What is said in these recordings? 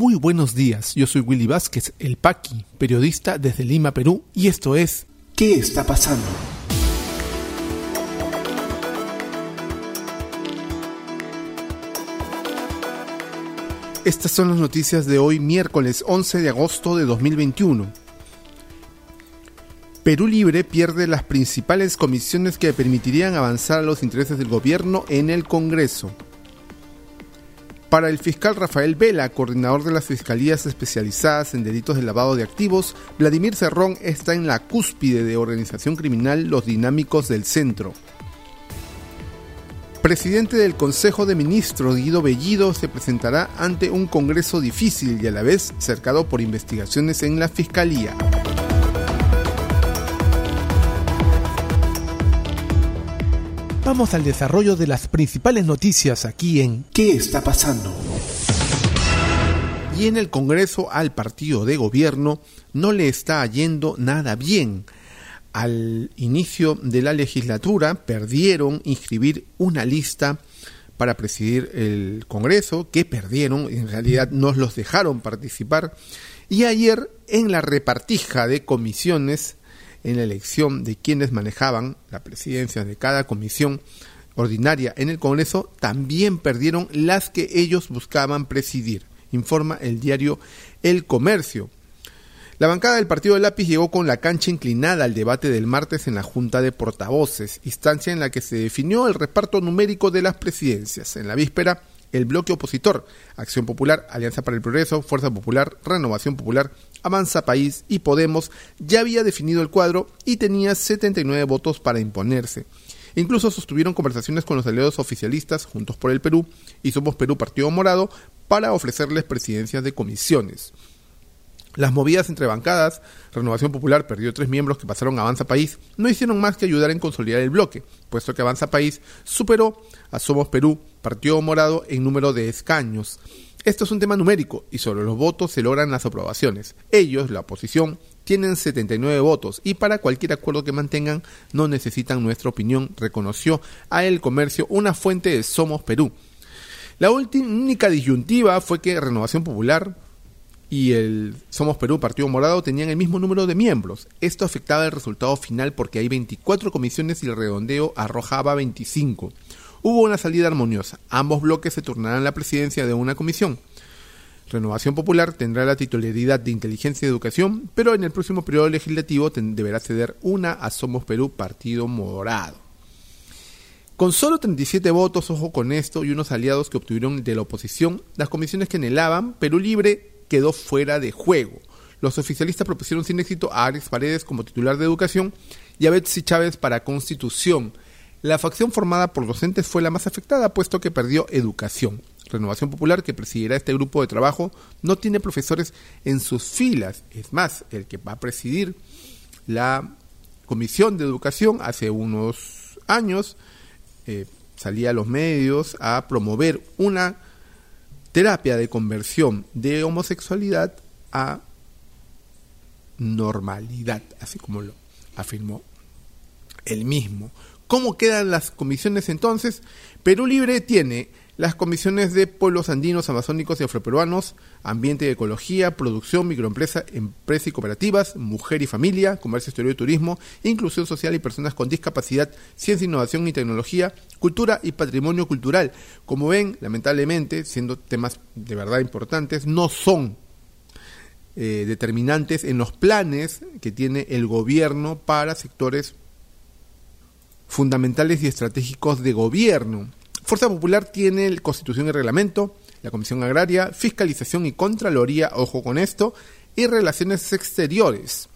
Muy buenos días, yo soy Willy Vázquez, el Paqui, periodista desde Lima, Perú, y esto es ¿Qué está pasando? Estas son las noticias de hoy, miércoles 11 de agosto de 2021. Perú Libre pierde las principales comisiones que permitirían avanzar a los intereses del gobierno en el Congreso. Para el fiscal Rafael Vela, coordinador de las fiscalías especializadas en delitos de lavado de activos, Vladimir Cerrón está en la cúspide de organización criminal Los Dinámicos del Centro. Presidente del Consejo de Ministros, Guido Bellido, se presentará ante un Congreso difícil y a la vez cercado por investigaciones en la Fiscalía. Vamos al desarrollo de las principales noticias aquí en ¿Qué está pasando? Y en el Congreso al partido de gobierno no le está yendo nada bien. Al inicio de la legislatura perdieron inscribir una lista para presidir el Congreso, que perdieron, en realidad nos los dejaron participar, y ayer en la repartija de comisiones en la elección de quienes manejaban la presidencia de cada comisión ordinaria en el Congreso, también perdieron las que ellos buscaban presidir, informa el diario El Comercio. La bancada del Partido del Lápiz llegó con la cancha inclinada al debate del martes en la Junta de Portavoces, instancia en la que se definió el reparto numérico de las presidencias. En la víspera, el bloque opositor, Acción Popular, Alianza para el Progreso, Fuerza Popular, Renovación Popular, Avanza País y Podemos ya había definido el cuadro y tenía 79 votos para imponerse. Incluso sostuvieron conversaciones con los aliados oficialistas Juntos por el Perú y Somos Perú Partido Morado para ofrecerles presidencias de comisiones. Las movidas entre bancadas, Renovación Popular perdió tres miembros que pasaron a Avanza País, no hicieron más que ayudar en consolidar el bloque, puesto que Avanza País superó a Somos Perú, Partido Morado, en número de escaños. Esto es un tema numérico y sobre los votos se logran las aprobaciones. Ellos, la oposición, tienen 79 votos y para cualquier acuerdo que mantengan no necesitan nuestra opinión, reconoció a El Comercio una fuente de Somos Perú. La única disyuntiva fue que Renovación Popular y el Somos Perú, Partido Morado, tenían el mismo número de miembros. Esto afectaba el resultado final porque hay 24 comisiones y el redondeo arrojaba 25. Hubo una salida armoniosa. Ambos bloques se turnarán la presidencia de una comisión. Renovación Popular tendrá la titularidad de Inteligencia y Educación, pero en el próximo periodo legislativo deberá ceder una a Somos Perú, Partido Morado. Con solo 37 votos, ojo con esto, y unos aliados que obtuvieron de la oposición, las comisiones que anhelaban, Perú Libre quedó fuera de juego. Los oficialistas propusieron sin éxito a Alex Paredes como titular de educación y a Betsy Chávez para constitución. La facción formada por docentes fue la más afectada, puesto que perdió educación. Renovación Popular, que presidirá este grupo de trabajo, no tiene profesores en sus filas. Es más, el que va a presidir la Comisión de Educación hace unos años eh, salía a los medios a promover una terapia de conversión de homosexualidad a normalidad, así como lo afirmó él mismo. ¿Cómo quedan las comisiones entonces? Perú Libre tiene las comisiones de pueblos andinos, amazónicos y afroperuanos, ambiente y ecología, producción, microempresa, empresa y cooperativas, mujer y familia, comercio exterior y turismo, inclusión social y personas con discapacidad, ciencia, innovación y tecnología, cultura y patrimonio cultural. Como ven, lamentablemente, siendo temas de verdad importantes, no son eh, determinantes en los planes que tiene el gobierno para sectores fundamentales y estratégicos de gobierno. Fuerza Popular tiene Constitución y Reglamento, la Comisión Agraria, Fiscalización y Contraloría, ojo con esto, y Relaciones Exteriores.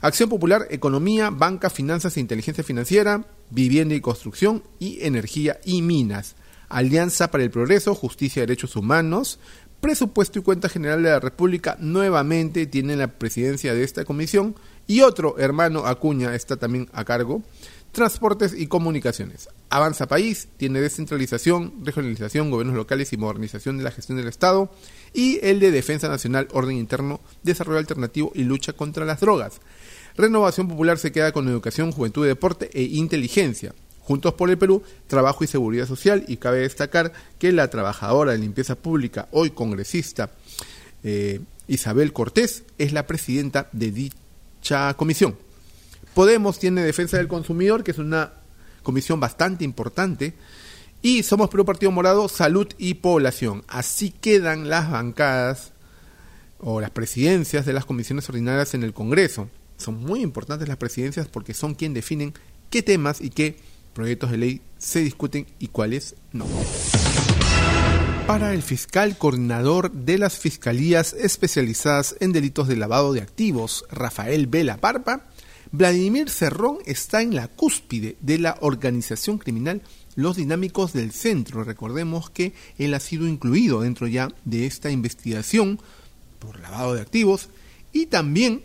Acción Popular, Economía, Banca, Finanzas e Inteligencia Financiera, Vivienda y Construcción y Energía y Minas. Alianza para el Progreso, Justicia y Derechos Humanos, Presupuesto y Cuenta General de la República nuevamente tienen la presidencia de esta comisión y otro hermano Acuña está también a cargo. Transportes y comunicaciones. Avanza País tiene descentralización, regionalización, gobiernos locales y modernización de la gestión del Estado. Y el de Defensa Nacional, Orden Interno, Desarrollo Alternativo y Lucha contra las Drogas. Renovación Popular se queda con Educación, Juventud, Deporte e Inteligencia. Juntos por el Perú, Trabajo y Seguridad Social. Y cabe destacar que la trabajadora de limpieza pública, hoy congresista, eh, Isabel Cortés es la presidenta de dicha comisión. Podemos tiene Defensa del Consumidor, que es una comisión bastante importante, y Somos Perú Partido Morado, Salud y Población. Así quedan las bancadas o las presidencias de las comisiones ordinarias en el Congreso. Son muy importantes las presidencias porque son quienes definen qué temas y qué proyectos de ley se discuten y cuáles no. Para el fiscal coordinador de las fiscalías especializadas en delitos de lavado de activos, Rafael Vela Barba, Vladimir Cerrón está en la cúspide de la organización criminal Los Dinámicos del Centro. Recordemos que él ha sido incluido dentro ya de esta investigación por lavado de activos y también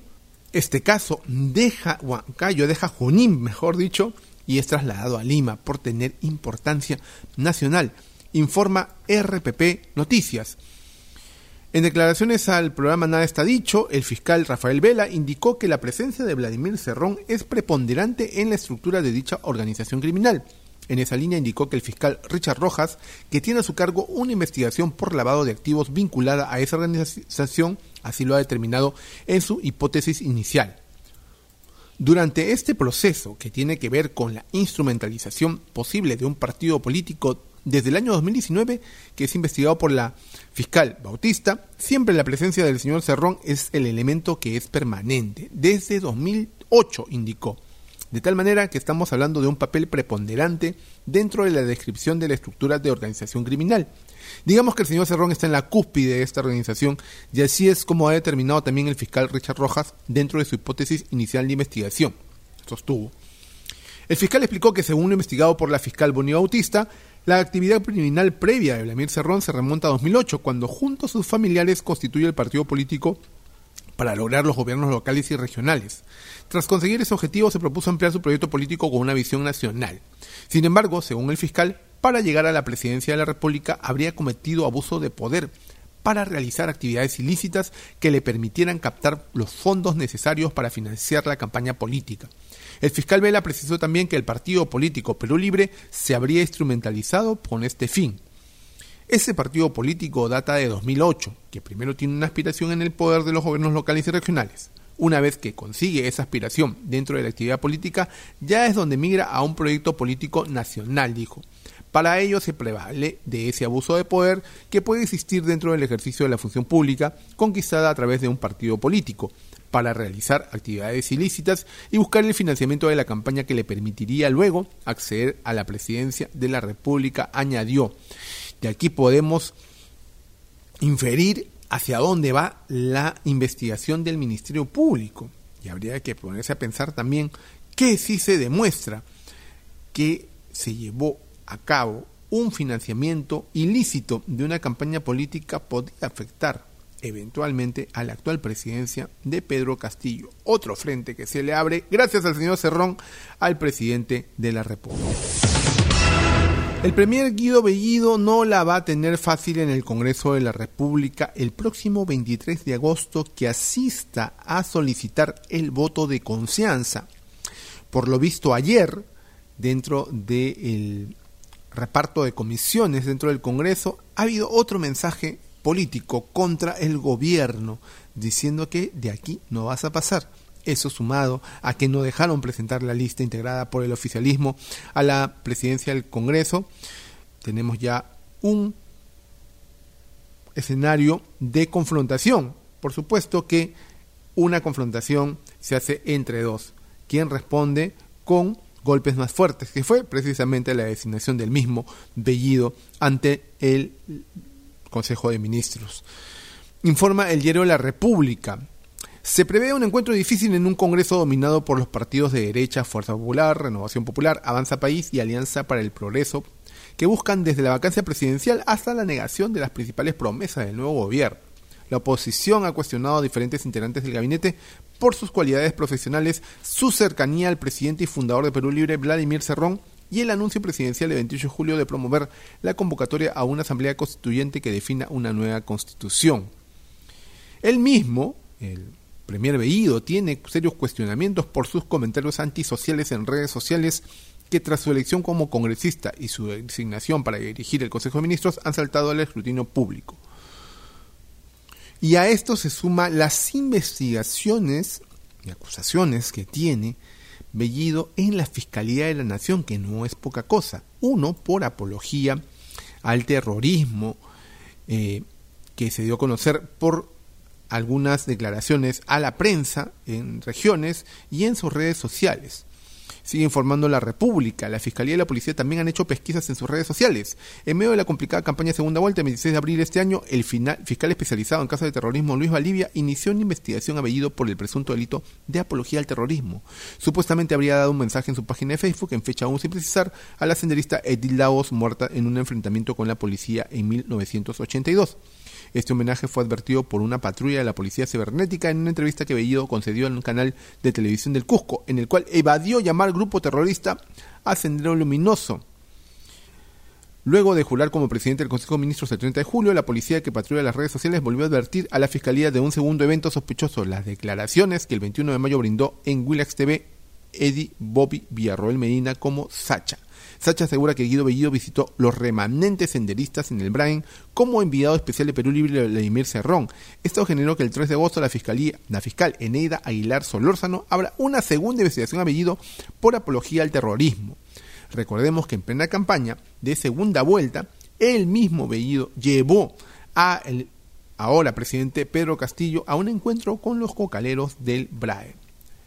este caso deja Huancayo, deja Junín, mejor dicho, y es trasladado a Lima por tener importancia nacional, informa RPP Noticias. En declaraciones al programa Nada está dicho, el fiscal Rafael Vela indicó que la presencia de Vladimir Cerrón es preponderante en la estructura de dicha organización criminal. En esa línea indicó que el fiscal Richard Rojas, que tiene a su cargo una investigación por lavado de activos vinculada a esa organización, así lo ha determinado en su hipótesis inicial. Durante este proceso, que tiene que ver con la instrumentalización posible de un partido político desde el año 2019, que es investigado por la fiscal Bautista, siempre la presencia del señor Cerrón es el elemento que es permanente. Desde 2008, indicó. De tal manera que estamos hablando de un papel preponderante dentro de la descripción de la estructura de organización criminal. Digamos que el señor Cerrón está en la cúspide de esta organización y así es como ha determinado también el fiscal Richard Rojas dentro de su hipótesis inicial de investigación. Sostuvo. El fiscal explicó que según lo investigado por la fiscal Bonnie Bautista, la actividad criminal previa de Vladimir Cerrón se remonta a 2008, cuando junto a sus familiares constituye el partido político para lograr los gobiernos locales y regionales. Tras conseguir ese objetivo se propuso ampliar su proyecto político con una visión nacional. Sin embargo, según el fiscal, para llegar a la presidencia de la República habría cometido abuso de poder para realizar actividades ilícitas que le permitieran captar los fondos necesarios para financiar la campaña política. El fiscal Vela precisó también que el partido político Perú Libre se habría instrumentalizado con este fin. Ese partido político data de 2008, que primero tiene una aspiración en el poder de los gobiernos locales y regionales. Una vez que consigue esa aspiración dentro de la actividad política, ya es donde migra a un proyecto político nacional, dijo. Para ello se prevale de ese abuso de poder que puede existir dentro del ejercicio de la función pública conquistada a través de un partido político para realizar actividades ilícitas y buscar el financiamiento de la campaña que le permitiría luego acceder a la presidencia de la República, añadió. Y aquí podemos inferir hacia dónde va la investigación del Ministerio Público. Y habría que ponerse a pensar también que si se demuestra que se llevó a cabo un financiamiento ilícito de una campaña política podría afectar eventualmente a la actual presidencia de Pedro Castillo. Otro frente que se le abre, gracias al señor Cerrón, al presidente de la República. El premier Guido Bellido no la va a tener fácil en el Congreso de la República el próximo 23 de agosto que asista a solicitar el voto de confianza. Por lo visto ayer, dentro del reparto de comisiones dentro del Congreso, ha habido otro mensaje político contra el gobierno, diciendo que de aquí no vas a pasar. Eso sumado a que no dejaron presentar la lista integrada por el oficialismo a la presidencia del Congreso, tenemos ya un escenario de confrontación. Por supuesto que una confrontación se hace entre dos. Quien responde con golpes más fuertes, que fue precisamente la designación del mismo Bellido ante el Consejo de Ministros. Informa el diario La República. Se prevé un encuentro difícil en un Congreso dominado por los partidos de derecha, Fuerza Popular, Renovación Popular, Avanza País y Alianza para el Progreso, que buscan desde la vacancia presidencial hasta la negación de las principales promesas del nuevo gobierno. La oposición ha cuestionado a diferentes integrantes del gabinete por sus cualidades profesionales, su cercanía al presidente y fundador de Perú Libre, Vladimir Cerrón, y el anuncio presidencial del 28 de julio de promover la convocatoria a una asamblea constituyente que defina una nueva constitución. Él mismo, el Premier Bellido, tiene serios cuestionamientos por sus comentarios antisociales en redes sociales que tras su elección como congresista y su designación para dirigir el Consejo de Ministros han saltado al escrutinio público. Y a esto se suma las investigaciones y acusaciones que tiene Bellido en la Fiscalía de la Nación, que no es poca cosa. Uno, por apología al terrorismo, eh, que se dio a conocer por algunas declaraciones a la prensa en regiones y en sus redes sociales. Sigue informando la República. La Fiscalía y la Policía también han hecho pesquisas en sus redes sociales. En medio de la complicada campaña segunda vuelta, el 26 de abril de este año, el fiscal especializado en casos de terrorismo, Luis Valivia, inició una investigación abellido por el presunto delito de apología al terrorismo. Supuestamente habría dado un mensaje en su página de Facebook, en fecha aún sin precisar, a la senderista Edith Laos, muerta en un enfrentamiento con la policía en 1982. Este homenaje fue advertido por una patrulla de la Policía Cibernética en una entrevista que Bellido concedió en un canal de televisión del Cusco, en el cual evadió llamar grupo terrorista a Sendero Luminoso. Luego de jurar como presidente del Consejo de Ministros el 30 de julio, la policía que patrulla las redes sociales volvió a advertir a la Fiscalía de un segundo evento sospechoso, las declaraciones que el 21 de mayo brindó en Willax TV Eddie Bobby Villarroel Medina como Sacha. Sacha asegura que Guido Bellido visitó los remanentes senderistas en el Brain como enviado especial de Perú Libre de Vladimir Cerrón. Esto generó que el 3 de agosto la, fiscalía, la fiscal Eneida Aguilar Solórzano abra una segunda investigación a Bellido por apología al terrorismo. Recordemos que en plena campaña de segunda vuelta, el mismo Bellido llevó a el ahora presidente Pedro Castillo a un encuentro con los cocaleros del BRAE.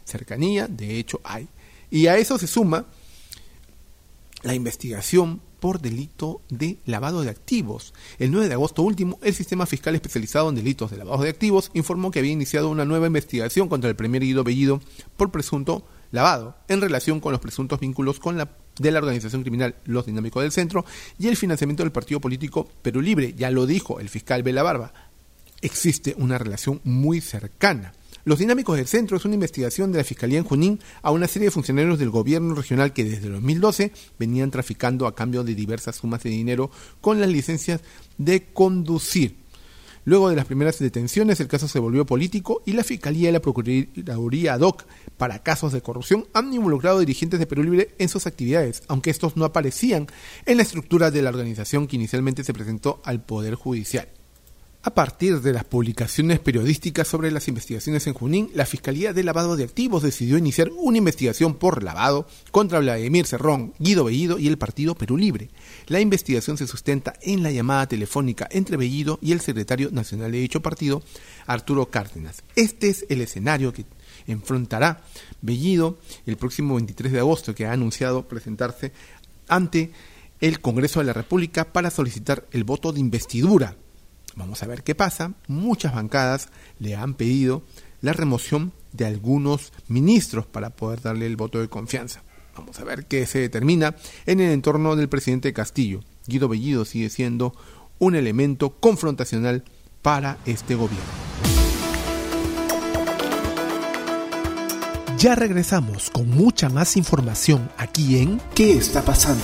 Cercanía, de hecho, hay. Y a eso se suma la investigación por delito de lavado de activos. El 9 de agosto último, el Sistema Fiscal Especializado en Delitos de Lavado de Activos informó que había iniciado una nueva investigación contra el primer Guido Bellido por presunto lavado en relación con los presuntos vínculos con la de la organización criminal Los Dinámicos del Centro y el financiamiento del partido político Perú Libre. Ya lo dijo el fiscal Bela Barba. Existe una relación muy cercana. Los Dinámicos del Centro es una investigación de la Fiscalía en Junín a una serie de funcionarios del gobierno regional que desde 2012 venían traficando a cambio de diversas sumas de dinero con las licencias de conducir. Luego de las primeras detenciones, el caso se volvió político y la Fiscalía y la Procuraduría ad hoc para casos de corrupción han involucrado dirigentes de Perú Libre en sus actividades, aunque estos no aparecían en la estructura de la organización que inicialmente se presentó al Poder Judicial. A partir de las publicaciones periodísticas sobre las investigaciones en Junín, la Fiscalía de Lavado de Activos decidió iniciar una investigación por lavado contra Vladimir Cerrón, Guido Bellido y el Partido Perú Libre. La investigación se sustenta en la llamada telefónica entre Bellido y el secretario nacional de dicho partido, Arturo Cárdenas. Este es el escenario que enfrentará Bellido el próximo 23 de agosto, que ha anunciado presentarse ante el Congreso de la República para solicitar el voto de investidura Vamos a ver qué pasa. Muchas bancadas le han pedido la remoción de algunos ministros para poder darle el voto de confianza. Vamos a ver qué se determina en el entorno del presidente Castillo. Guido Bellido sigue siendo un elemento confrontacional para este gobierno. Ya regresamos con mucha más información aquí en ¿Qué está pasando?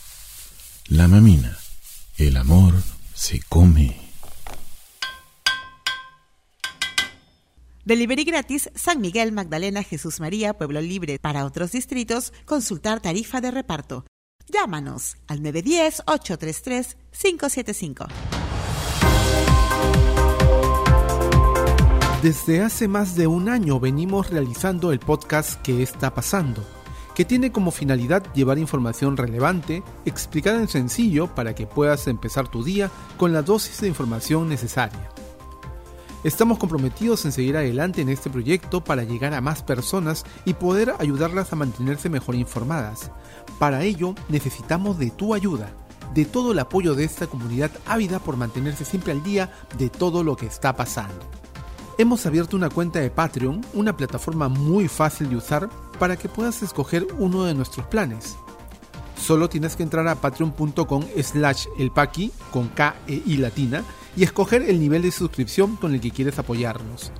La mamina. El amor se come. Delivery gratis San Miguel, Magdalena, Jesús María, Pueblo Libre. Para otros distritos, consultar tarifa de reparto. Llámanos al 910-833-575. Desde hace más de un año venimos realizando el podcast ¿Qué está pasando? Que tiene como finalidad llevar información relevante, explicada en sencillo para que puedas empezar tu día con la dosis de información necesaria. Estamos comprometidos en seguir adelante en este proyecto para llegar a más personas y poder ayudarlas a mantenerse mejor informadas. Para ello necesitamos de tu ayuda, de todo el apoyo de esta comunidad ávida por mantenerse siempre al día de todo lo que está pasando. Hemos abierto una cuenta de Patreon, una plataforma muy fácil de usar para que puedas escoger uno de nuestros planes. Solo tienes que entrar a patreon.com slash elpaqui con K e I latina y escoger el nivel de suscripción con el que quieres apoyarnos.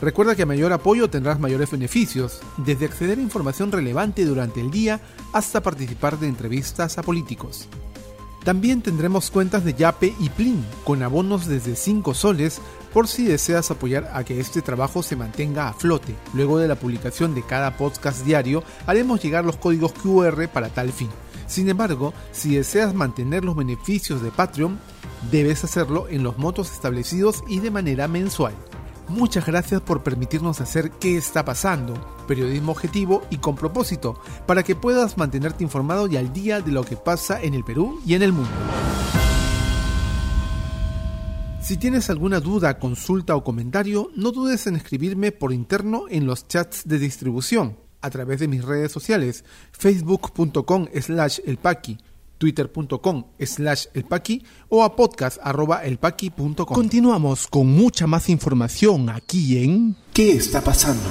Recuerda que a mayor apoyo tendrás mayores beneficios, desde acceder a información relevante durante el día hasta participar de entrevistas a políticos. También tendremos cuentas de Yape y Plin, con abonos desde 5 soles por si deseas apoyar a que este trabajo se mantenga a flote. Luego de la publicación de cada podcast diario, haremos llegar los códigos QR para tal fin. Sin embargo, si deseas mantener los beneficios de Patreon, debes hacerlo en los motos establecidos y de manera mensual. Muchas gracias por permitirnos hacer qué está pasando, periodismo objetivo y con propósito, para que puedas mantenerte informado y al día de lo que pasa en el Perú y en el mundo. Si tienes alguna duda, consulta o comentario, no dudes en escribirme por interno en los chats de distribución, a través de mis redes sociales, facebook.com slash elpaqui, twitter.com slash elpaqui o a podcast.elpaqui.com. Continuamos con mucha más información aquí en ¿Qué está pasando?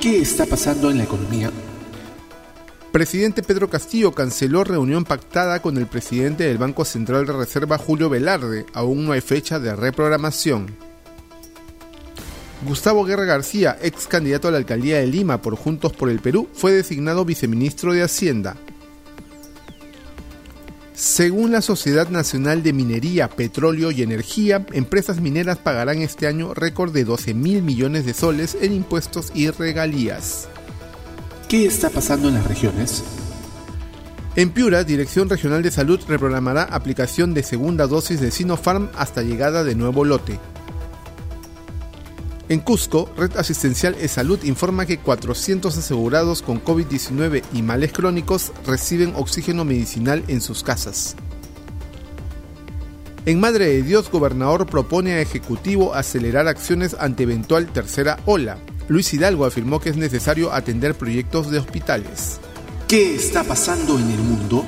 ¿Qué está pasando en la economía? Presidente Pedro Castillo canceló reunión pactada con el presidente del Banco Central de Reserva Julio Velarde. Aún no hay fecha de reprogramación. Gustavo Guerra García, ex candidato a la alcaldía de Lima por Juntos por el Perú, fue designado viceministro de Hacienda. Según la Sociedad Nacional de Minería, Petróleo y Energía, empresas mineras pagarán este año récord de 12 mil millones de soles en impuestos y regalías. ¿Qué está pasando en las regiones? En Piura, Dirección Regional de Salud reprogramará aplicación de segunda dosis de Sinopharm hasta llegada de nuevo lote. En Cusco, Red Asistencial de Salud informa que 400 asegurados con COVID-19 y males crónicos reciben oxígeno medicinal en sus casas. En Madre de Dios, gobernador propone a Ejecutivo acelerar acciones ante eventual tercera ola. Luis Hidalgo afirmó que es necesario atender proyectos de hospitales. ¿Qué está pasando en el mundo?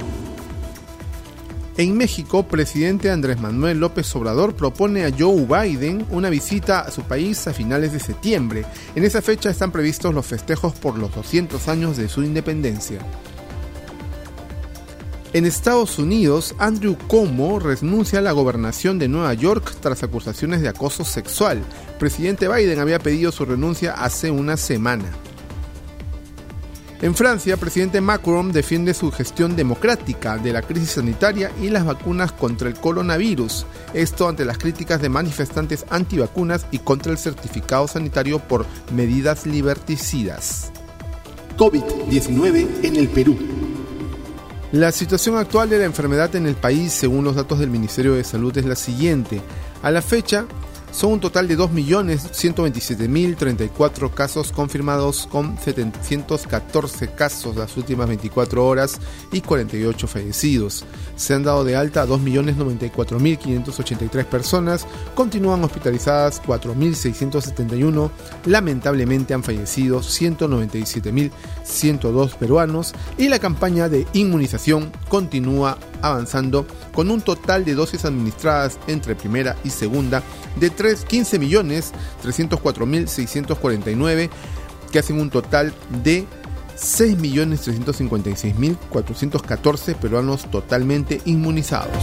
En México, presidente Andrés Manuel López Obrador propone a Joe Biden una visita a su país a finales de septiembre. En esa fecha están previstos los festejos por los 200 años de su independencia. En Estados Unidos, Andrew Cuomo renuncia a la gobernación de Nueva York tras acusaciones de acoso sexual. Presidente Biden había pedido su renuncia hace una semana. En Francia, presidente Macron defiende su gestión democrática de la crisis sanitaria y las vacunas contra el coronavirus. Esto ante las críticas de manifestantes antivacunas y contra el certificado sanitario por medidas liberticidas. COVID-19 en el Perú. La situación actual de la enfermedad en el país, según los datos del Ministerio de Salud, es la siguiente. A la fecha, son un total de 2.127.034 casos confirmados con 714 casos las últimas 24 horas y 48 fallecidos. Se han dado de alta a 2.094.583 personas, continúan hospitalizadas 4.671, lamentablemente han fallecido 197.102 peruanos y la campaña de inmunización continúa avanzando con un total de dosis administradas entre primera y segunda de 15 millones 304 mil 649 que hacen un total de 6 millones 356 mil 414 peruanos totalmente inmunizados.